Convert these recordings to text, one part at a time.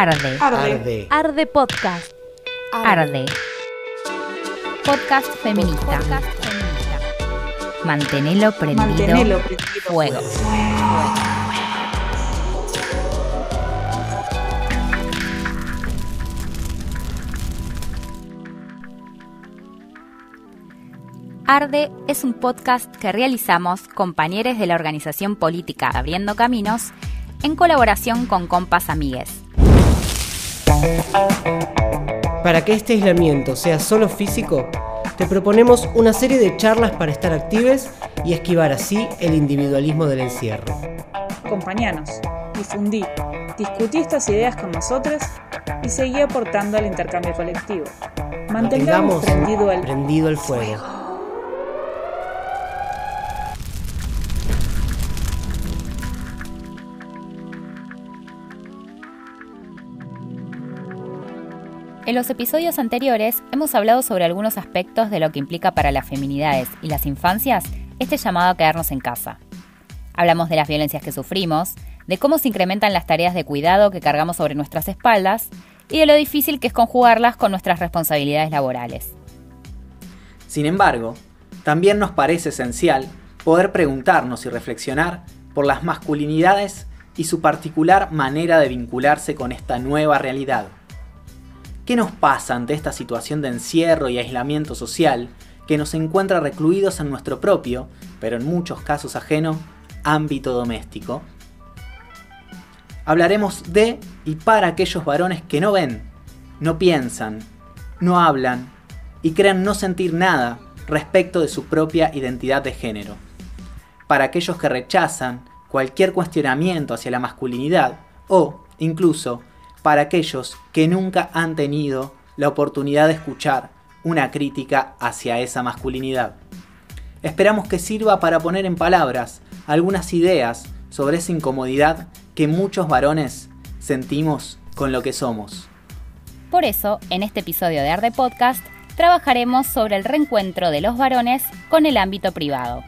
Arde. Arde. Arde Podcast. Arde. Podcast feminista. Podcast feminista. Mantenelo prendido. Mantenelo prendido Fuego. Arde es un podcast que realizamos compañeros de la organización política Abriendo Caminos en colaboración con Compas Amigues. Para que este aislamiento sea solo físico, te proponemos una serie de charlas para estar actives y esquivar así el individualismo del encierro. Acompañanos, difundí, discutí estas ideas con nosotros y seguí aportando al intercambio colectivo. Mantengamos prendido el prendido el fuego. En los episodios anteriores hemos hablado sobre algunos aspectos de lo que implica para las feminidades y las infancias este llamado a quedarnos en casa. Hablamos de las violencias que sufrimos, de cómo se incrementan las tareas de cuidado que cargamos sobre nuestras espaldas y de lo difícil que es conjugarlas con nuestras responsabilidades laborales. Sin embargo, también nos parece esencial poder preguntarnos y reflexionar por las masculinidades y su particular manera de vincularse con esta nueva realidad. ¿Qué nos pasa ante esta situación de encierro y aislamiento social que nos encuentra recluidos en nuestro propio, pero en muchos casos ajeno, ámbito doméstico? Hablaremos de y para aquellos varones que no ven, no piensan, no hablan y crean no sentir nada respecto de su propia identidad de género. Para aquellos que rechazan cualquier cuestionamiento hacia la masculinidad o, incluso, para aquellos que nunca han tenido la oportunidad de escuchar una crítica hacia esa masculinidad. Esperamos que sirva para poner en palabras algunas ideas sobre esa incomodidad que muchos varones sentimos con lo que somos. Por eso, en este episodio de Arde Podcast, trabajaremos sobre el reencuentro de los varones con el ámbito privado.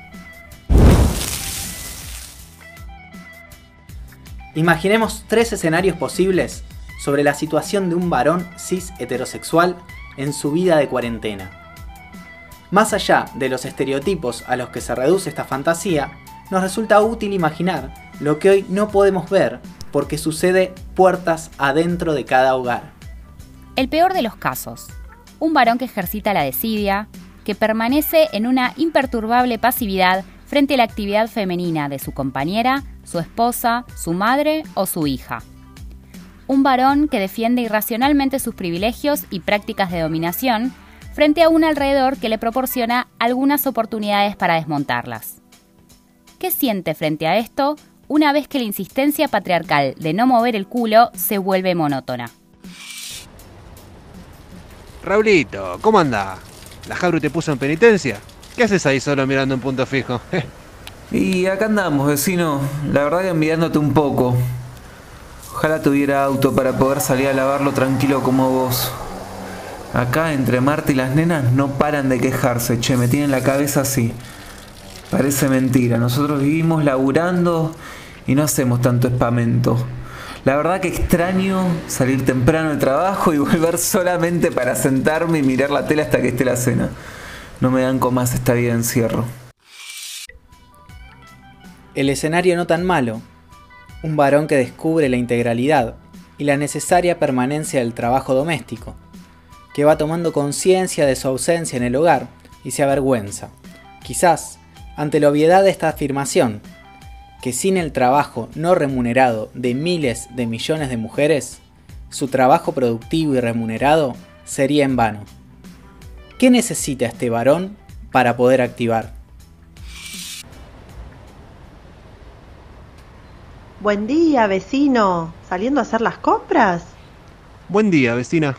Imaginemos tres escenarios posibles sobre la situación de un varón cis heterosexual en su vida de cuarentena. Más allá de los estereotipos a los que se reduce esta fantasía, nos resulta útil imaginar lo que hoy no podemos ver porque sucede puertas adentro de cada hogar. El peor de los casos, un varón que ejercita la desidia, que permanece en una imperturbable pasividad frente a la actividad femenina de su compañera, su esposa, su madre o su hija. Un varón que defiende irracionalmente sus privilegios y prácticas de dominación frente a un alrededor que le proporciona algunas oportunidades para desmontarlas. ¿Qué siente frente a esto una vez que la insistencia patriarcal de no mover el culo se vuelve monótona? Raulito, ¿cómo anda? ¿La Jabru te puso en penitencia? ¿Qué haces ahí solo mirando un punto fijo? y acá andamos, vecino. La verdad que enviándote un poco. Ojalá tuviera auto para poder salir a lavarlo tranquilo como vos. Acá entre Marta y las nenas no paran de quejarse, che, me tienen la cabeza así. Parece mentira, nosotros vivimos laburando y no hacemos tanto espamento. La verdad que extraño salir temprano del trabajo y volver solamente para sentarme y mirar la tele hasta que esté la cena. No me dan con más esta vida de encierro. El escenario no tan malo. Un varón que descubre la integralidad y la necesaria permanencia del trabajo doméstico, que va tomando conciencia de su ausencia en el hogar y se avergüenza, quizás, ante la obviedad de esta afirmación, que sin el trabajo no remunerado de miles de millones de mujeres, su trabajo productivo y remunerado sería en vano. ¿Qué necesita este varón para poder activar? Buen día, vecino. ¿Saliendo a hacer las compras? Buen día, vecina.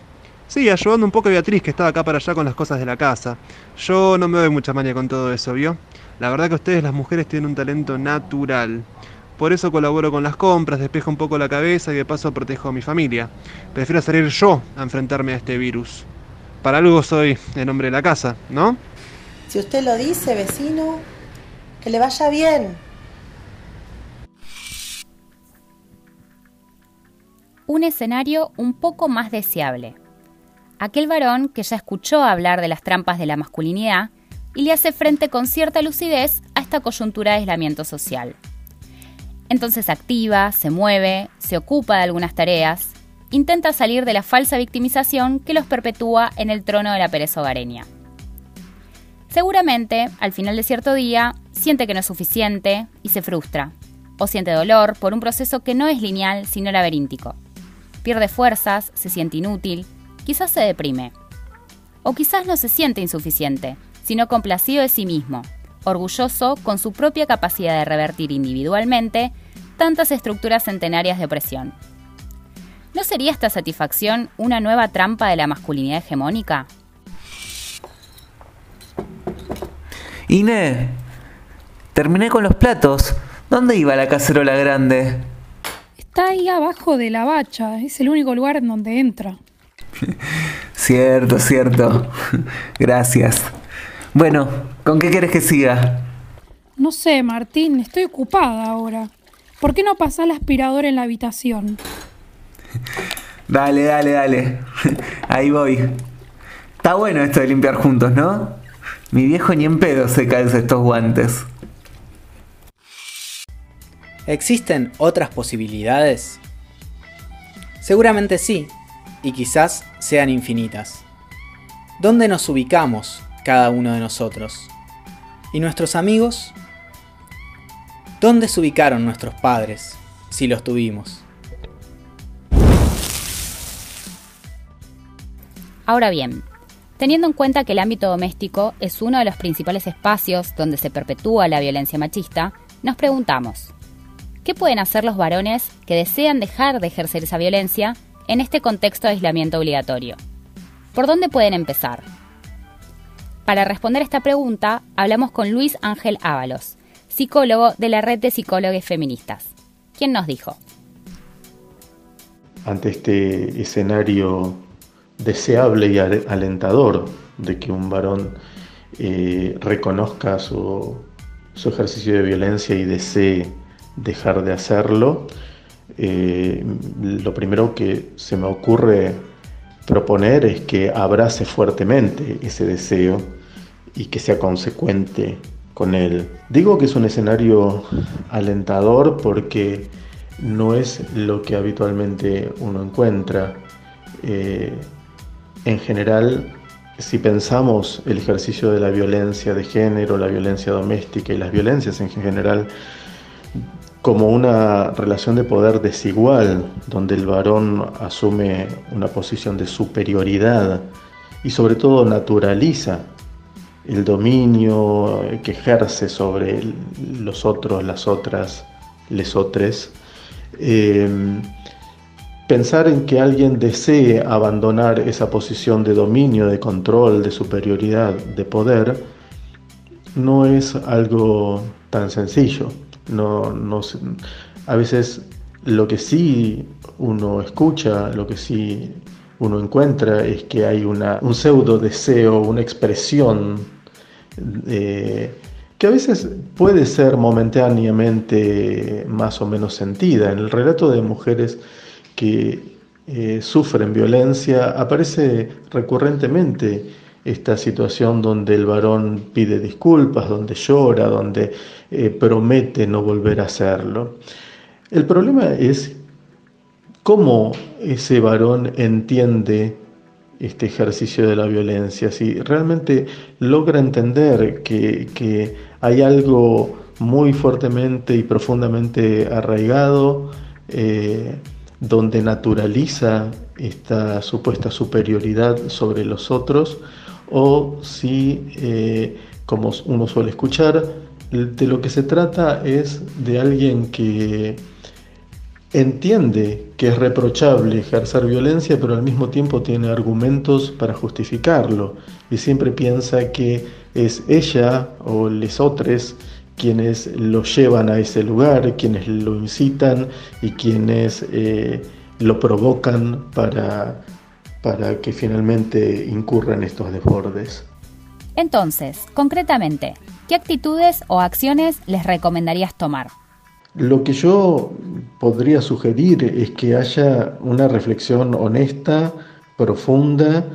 Sí, ayudando un poco a Beatriz, que estaba acá para allá con las cosas de la casa. Yo no me doy mucha manía con todo eso, ¿vio? La verdad que ustedes, las mujeres, tienen un talento natural. Por eso colaboro con las compras, despejo un poco la cabeza y de paso protejo a mi familia. Prefiero salir yo a enfrentarme a este virus. Para algo soy el hombre de la casa, ¿no? Si usted lo dice, vecino, que le vaya bien. Un escenario un poco más deseable. Aquel varón que ya escuchó hablar de las trampas de la masculinidad y le hace frente con cierta lucidez a esta coyuntura de aislamiento social. Entonces activa, se mueve, se ocupa de algunas tareas, intenta salir de la falsa victimización que los perpetúa en el trono de la pereza hogareña. Seguramente, al final de cierto día, siente que no es suficiente y se frustra, o siente dolor por un proceso que no es lineal sino laberíntico. Pierde fuerzas, se siente inútil, quizás se deprime. O quizás no se siente insuficiente, sino complacido de sí mismo, orgulloso con su propia capacidad de revertir individualmente tantas estructuras centenarias de opresión. ¿No sería esta satisfacción una nueva trampa de la masculinidad hegemónica? Ine, terminé con los platos. ¿Dónde iba la cacerola grande? Está ahí abajo de la bacha, es el único lugar en donde entra. cierto, cierto. Gracias. Bueno, ¿con qué quieres que siga? No sé, Martín, estoy ocupada ahora. ¿Por qué no pasás la aspiradora en la habitación? Dale, dale, dale. Ahí voy. Está bueno esto de limpiar juntos, ¿no? Mi viejo ni en pedo se calza estos guantes. ¿Existen otras posibilidades? Seguramente sí, y quizás sean infinitas. ¿Dónde nos ubicamos cada uno de nosotros. ¿Y nuestros amigos? ¿Dónde se ubicaron nuestros padres, si los tuvimos? Ahora bien, teniendo en cuenta que el ámbito doméstico es uno de los principales espacios donde se perpetúa la violencia machista, nos preguntamos, ¿qué pueden hacer los varones que desean dejar de ejercer esa violencia en este contexto de aislamiento obligatorio? ¿Por dónde pueden empezar? Para responder esta pregunta, hablamos con Luis Ángel Ábalos, psicólogo de la Red de Psicólogos Feministas. ¿Quién nos dijo? Ante este escenario deseable y alentador de que un varón eh, reconozca su, ejercicio de violencia y desee dejar de hacerlo, eh, lo primero que se me ocurre proponer es que abrace fuertemente ese deseo y que sea consecuente con él. Digo que es un escenario alentador porque no es lo que habitualmente uno encuentra. Eh, en general, si pensamos el ejercicio de la violencia de género, la violencia doméstica y las violencias en general como una relación de poder desigual, donde el varón asume una posición de superioridad y sobre todo naturaliza el dominio que ejerce sobre los otros, las otras, les otros. Eh, pensar en que alguien desee abandonar esa posición de dominio, de control, de superioridad, de poder, no es algo tan sencillo. No, no, a veces lo que sí uno escucha, lo que sí uno encuentra es que hay una, un pseudo deseo, una expresión eh, que a veces puede ser momentáneamente más o menos sentida. En el relato de mujeres que eh, sufren violencia aparece recurrentemente esta situación donde el varón pide disculpas, donde llora, donde eh, promete no volver a hacerlo. El problema es cómo ese varón entiende este ejercicio de la violencia, si realmente logra entender que, hay algo muy fuertemente y profundamente arraigado, eh, donde naturaliza esta supuesta superioridad sobre los otros, o si, eh, como uno suele escuchar, de lo que se trata es de alguien que entiende que es reprochable ejercer violencia, pero al mismo tiempo tiene argumentos para justificarlo. Y siempre piensa que es ella o les otros quienes lo llevan a ese lugar, quienes lo incitan y quienes eh, lo provocan para para que finalmente incurran estos desbordes. Entonces, concretamente, ¿qué actitudes o acciones les recomendarías tomar? Lo que yo podría sugerir es que haya una reflexión honesta, profunda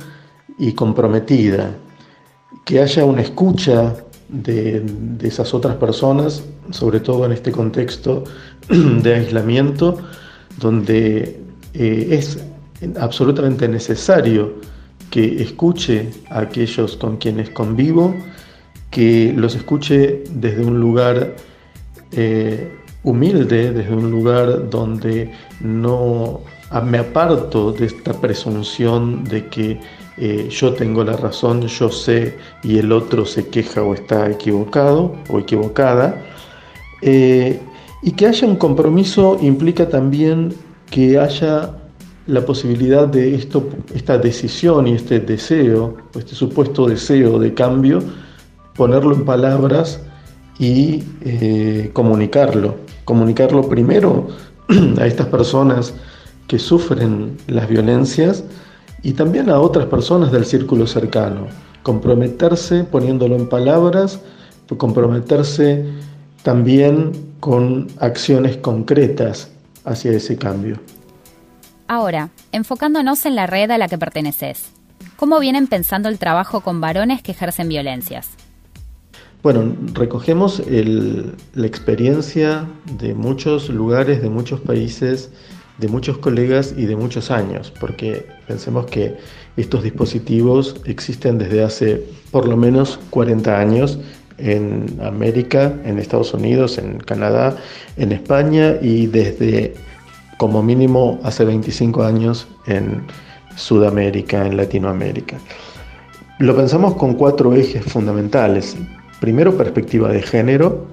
y comprometida, que haya una escucha de, esas otras personas, sobre todo en este contexto de aislamiento, donde eh, es absolutamente necesario que escuche a aquellos con quienes convivo, que los escuche desde un lugar eh, humilde, desde un lugar donde no me aparto de esta presunción de que eh, yo tengo la razón, yo sé y el otro se queja o está equivocado o equivocada. Eh, y que haya un compromiso implica también que haya la posibilidad de esto, esta decisión y este deseo, este supuesto deseo de cambio, ponerlo en palabras y eh, comunicarlo. Comunicarlo primero a estas personas que sufren las violencias y también a otras personas del círculo cercano. Comprometerse poniéndolo en palabras, comprometerse también con acciones concretas hacia ese cambio. Ahora, enfocándonos en la red a la que perteneces, ¿cómo vienen pensando el trabajo con varones que ejercen violencias? Bueno, recogemos la experiencia de muchos lugares, de muchos países, de muchos colegas y de muchos años, porque pensemos que estos dispositivos existen desde hace por lo menos 40 años en América, en Estados Unidos, en Canadá, en España y desde como mínimo hace 25 años en Sudamérica, en Latinoamérica. Lo pensamos con cuatro ejes fundamentales. Primero, perspectiva de género.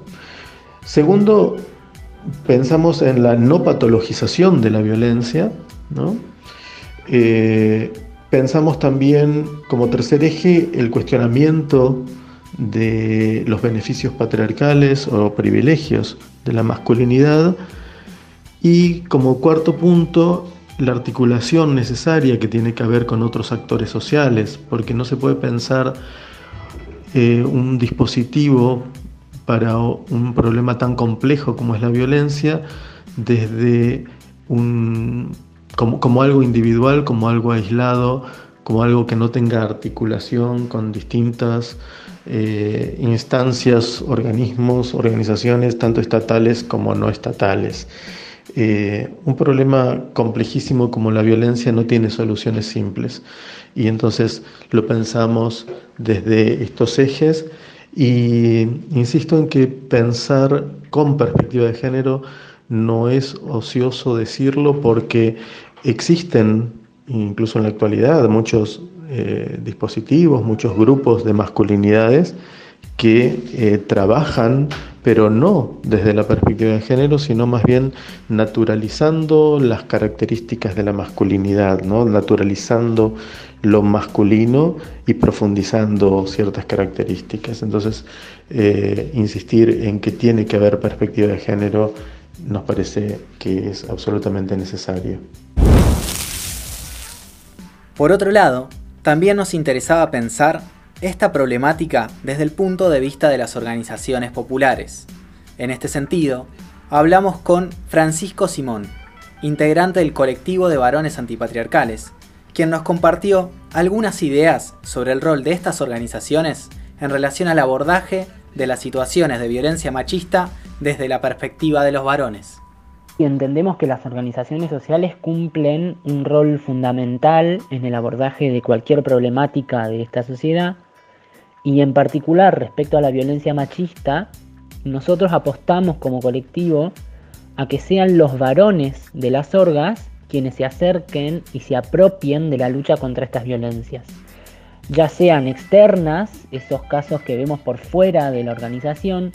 Segundo, pensamos en la no patologización de la violencia. Eh, pensamos también como tercer eje el cuestionamiento de los beneficios patriarcales o privilegios de la masculinidad. Y como cuarto punto, la articulación necesaria que tiene que ver con otros actores sociales, porque no se puede pensar eh, un dispositivo para un problema tan complejo como es la violencia desde como, algo individual, como algo aislado, como algo que no tenga articulación con distintas eh, instancias, organismos, organizaciones, tanto estatales como no estatales. Eh, un problema complejísimo como la violencia no tiene soluciones simples. Y entonces lo pensamos desde estos ejes y insisto en que pensar con perspectiva de género no es ocioso decirlo porque existen incluso en la actualidad muchos eh, dispositivos, muchos grupos de masculinidades que eh, trabajan, pero no desde la perspectiva de género, sino más bien naturalizando las características de la masculinidad, ¿no? naturalizando lo masculino y profundizando ciertas características. Entonces, eh, insistir en que tiene que haber perspectiva de género nos parece que es absolutamente necesario. Por otro lado, también nos interesaba pensar esta problemática desde el punto de vista de las organizaciones populares. En este sentido, hablamos con Francisco Simón, integrante del colectivo de varones antipatriarcales, quien nos compartió algunas ideas sobre el rol de estas organizaciones en relación al abordaje de las situaciones de violencia machista desde la perspectiva de los varones. Y entendemos que las organizaciones sociales cumplen un rol fundamental en el abordaje de cualquier problemática de esta sociedad y en particular respecto a la violencia machista, nosotros apostamos como colectivo a que sean los varones de las orgas quienes se acerquen y se apropien de la lucha contra estas violencias. Ya sean externas, esos casos que vemos por fuera de la organización,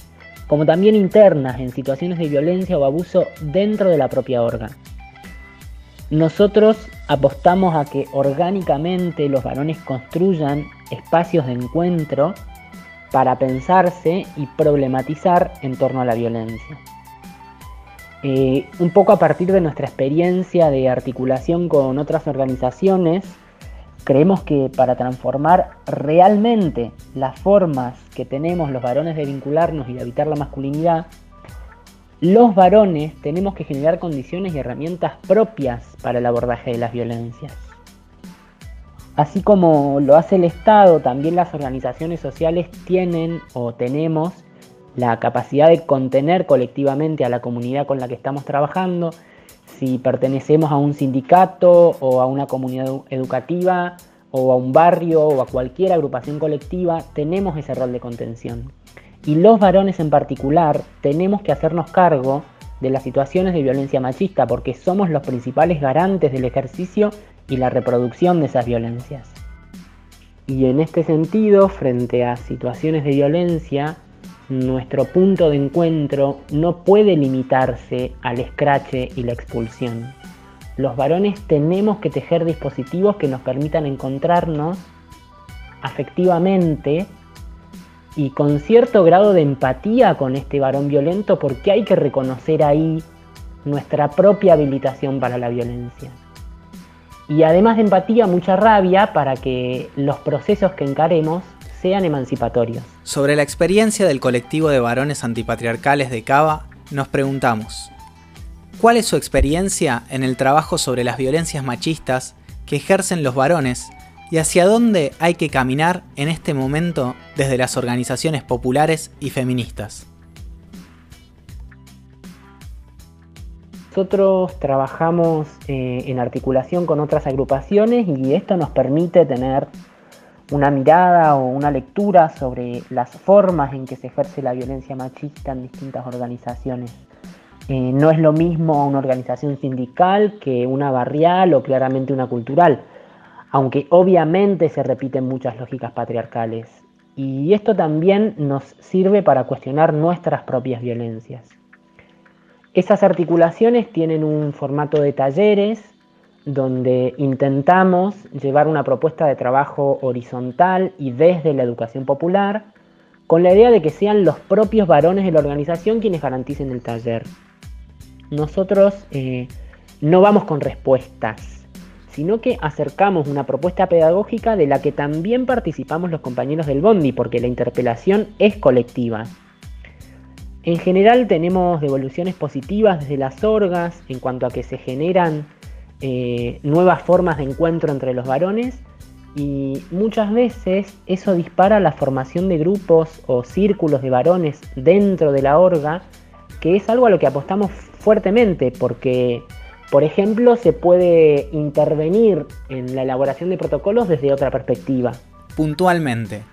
como también internas en situaciones de violencia o abuso dentro de la propia orga. Nosotros apostamos a que orgánicamente los varones construyan espacios de encuentro para pensarse y problematizar en torno a la violencia. Eh, un poco a partir de nuestra experiencia de articulación con otras organizaciones, creemos que para transformar realmente las formas que tenemos los varones de vincularnos y de habitar la masculinidad, los varones tenemos que generar condiciones y herramientas propias para el abordaje de las violencias. Así como lo hace el Estado, también las organizaciones sociales tienen o tenemos la capacidad de contener colectivamente a la comunidad con la que estamos trabajando. Si pertenecemos a un sindicato o a una comunidad educativa o a un barrio o a cualquier agrupación colectiva, tenemos ese rol de contención. Y los varones en particular tenemos que hacernos cargo de las situaciones de violencia machista porque somos los principales garantes del ejercicio y la reproducción de esas violencias. Y en este sentido, frente a situaciones de violencia, nuestro punto de encuentro no puede limitarse al escrache y la expulsión. Los varones tenemos que tejer dispositivos que nos permitan encontrarnos afectivamente y con cierto grado de empatía con este varón violento porque hay que reconocer ahí nuestra propia habilitación para la violencia. Y además de empatía, mucha rabia para que los procesos que encaremos sean emancipatorios. Sobre la experiencia del colectivo de varones antipatriarcales de Cava, nos preguntamos, ¿cuál es su experiencia en el trabajo sobre las violencias machistas que ejercen los varones y hacia dónde hay que caminar en este momento desde las organizaciones populares y feministas? Nosotros trabajamos eh, en articulación con otras agrupaciones y esto nos permite tener una mirada o una lectura sobre las formas en que se ejerce la violencia machista en distintas organizaciones. Eh, no es lo mismo una organización sindical que una barrial o claramente una cultural, aunque obviamente se repiten muchas lógicas patriarcales. Y esto también nos sirve para cuestionar nuestras propias violencias. Esas articulaciones tienen un formato de talleres donde intentamos llevar una propuesta de trabajo horizontal y desde la educación popular, con la idea de que sean los propios varones de la organización quienes garanticen el taller. Nosotros eh, no vamos con respuestas, sino que acercamos una propuesta pedagógica de la que también participamos los compañeros del Bondi, porque la interpelación es colectiva. En general tenemos devoluciones positivas desde las orgas en cuanto a que se generan eh, nuevas formas de encuentro entre los varones y muchas veces eso dispara la formación de grupos o círculos de varones dentro de la orga, que es algo a lo que apostamos fuertemente porque, por ejemplo, se puede intervenir en la elaboración de protocolos desde otra perspectiva. Puntualmente,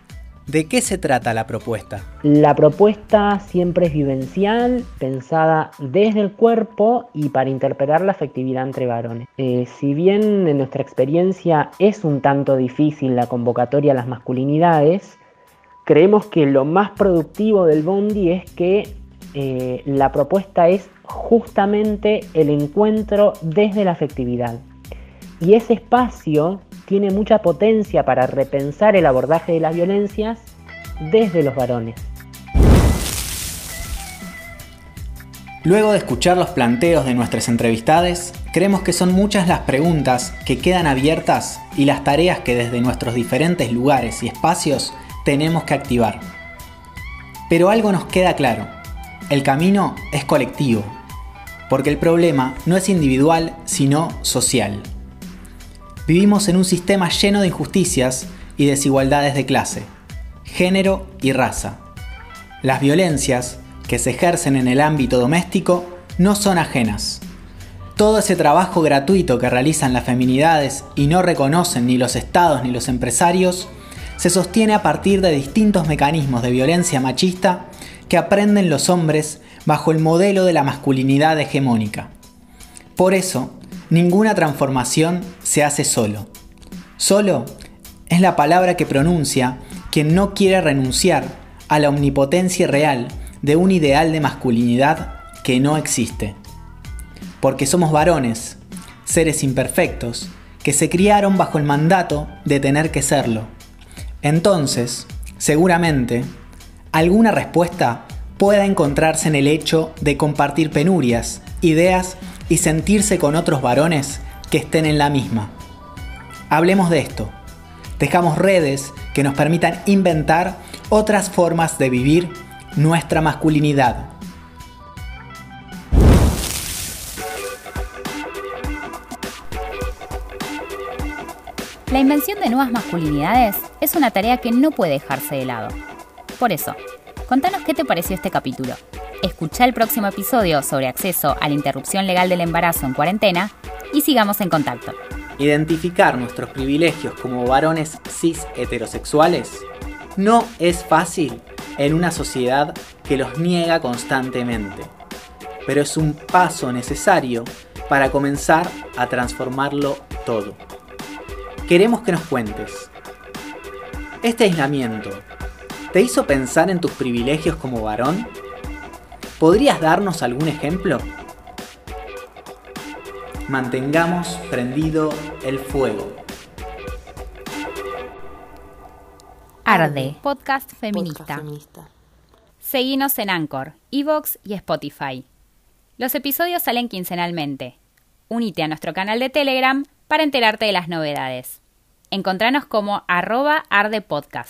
¿De qué se trata la propuesta? La propuesta siempre es vivencial, pensada desde el cuerpo y para interpretar la afectividad entre varones. Eh, si bien en nuestra experiencia es un tanto difícil la convocatoria a las masculinidades, creemos que lo más productivo del Bondi es que eh, la propuesta es justamente el encuentro desde la afectividad. Y ese espacio tiene mucha potencia para repensar el abordaje de las violencias desde los varones. Luego de escuchar los planteos de nuestras entrevistades, creemos que son muchas las preguntas que quedan abiertas y las tareas que desde nuestros diferentes lugares y espacios tenemos que activar. Pero algo nos queda claro, el camino es colectivo, porque el problema no es individual, sino social. Vivimos en un sistema lleno de injusticias y desigualdades de clase, género y raza. Las violencias que se ejercen en el ámbito doméstico no son ajenas. Todo ese trabajo gratuito que realizan las feminidades y no reconocen ni los estados ni los empresarios se sostiene a partir de distintos mecanismos de violencia machista que aprenden los hombres bajo el modelo de la masculinidad hegemónica. Por eso, Ninguna transformación se hace solo. Solo es la palabra que pronuncia quien no quiere renunciar a la omnipotencia real de un ideal de masculinidad que no existe. Porque somos varones, seres imperfectos, que se criaron bajo el mandato de tener que serlo. Entonces, seguramente, alguna respuesta pueda encontrarse en el hecho de compartir penurias, ideas y sentirse con otros varones que estén en la misma. Hablemos de esto. Dejamos redes que nos permitan inventar otras formas de vivir nuestra masculinidad. La invención de nuevas masculinidades es una tarea que no puede dejarse de lado. Por eso, contanos qué te pareció este capítulo. Escucha el próximo episodio sobre acceso a la interrupción legal del embarazo en cuarentena y sigamos en contacto. Identificar nuestros privilegios como varones cis heterosexuales no es fácil en una sociedad que los niega constantemente, pero es un paso necesario para comenzar a transformarlo todo. Queremos que nos cuentes. ¿Este aislamiento te hizo pensar en tus privilegios como varón? ¿Podrías darnos algún ejemplo? Mantengamos prendido el fuego. Arde, podcast feminista. Seguinos en Anchor, Evox y Spotify. Los episodios salen quincenalmente. Unite a nuestro canal de Telegram para enterarte de las novedades. Encontranos como arroba ardepodcast.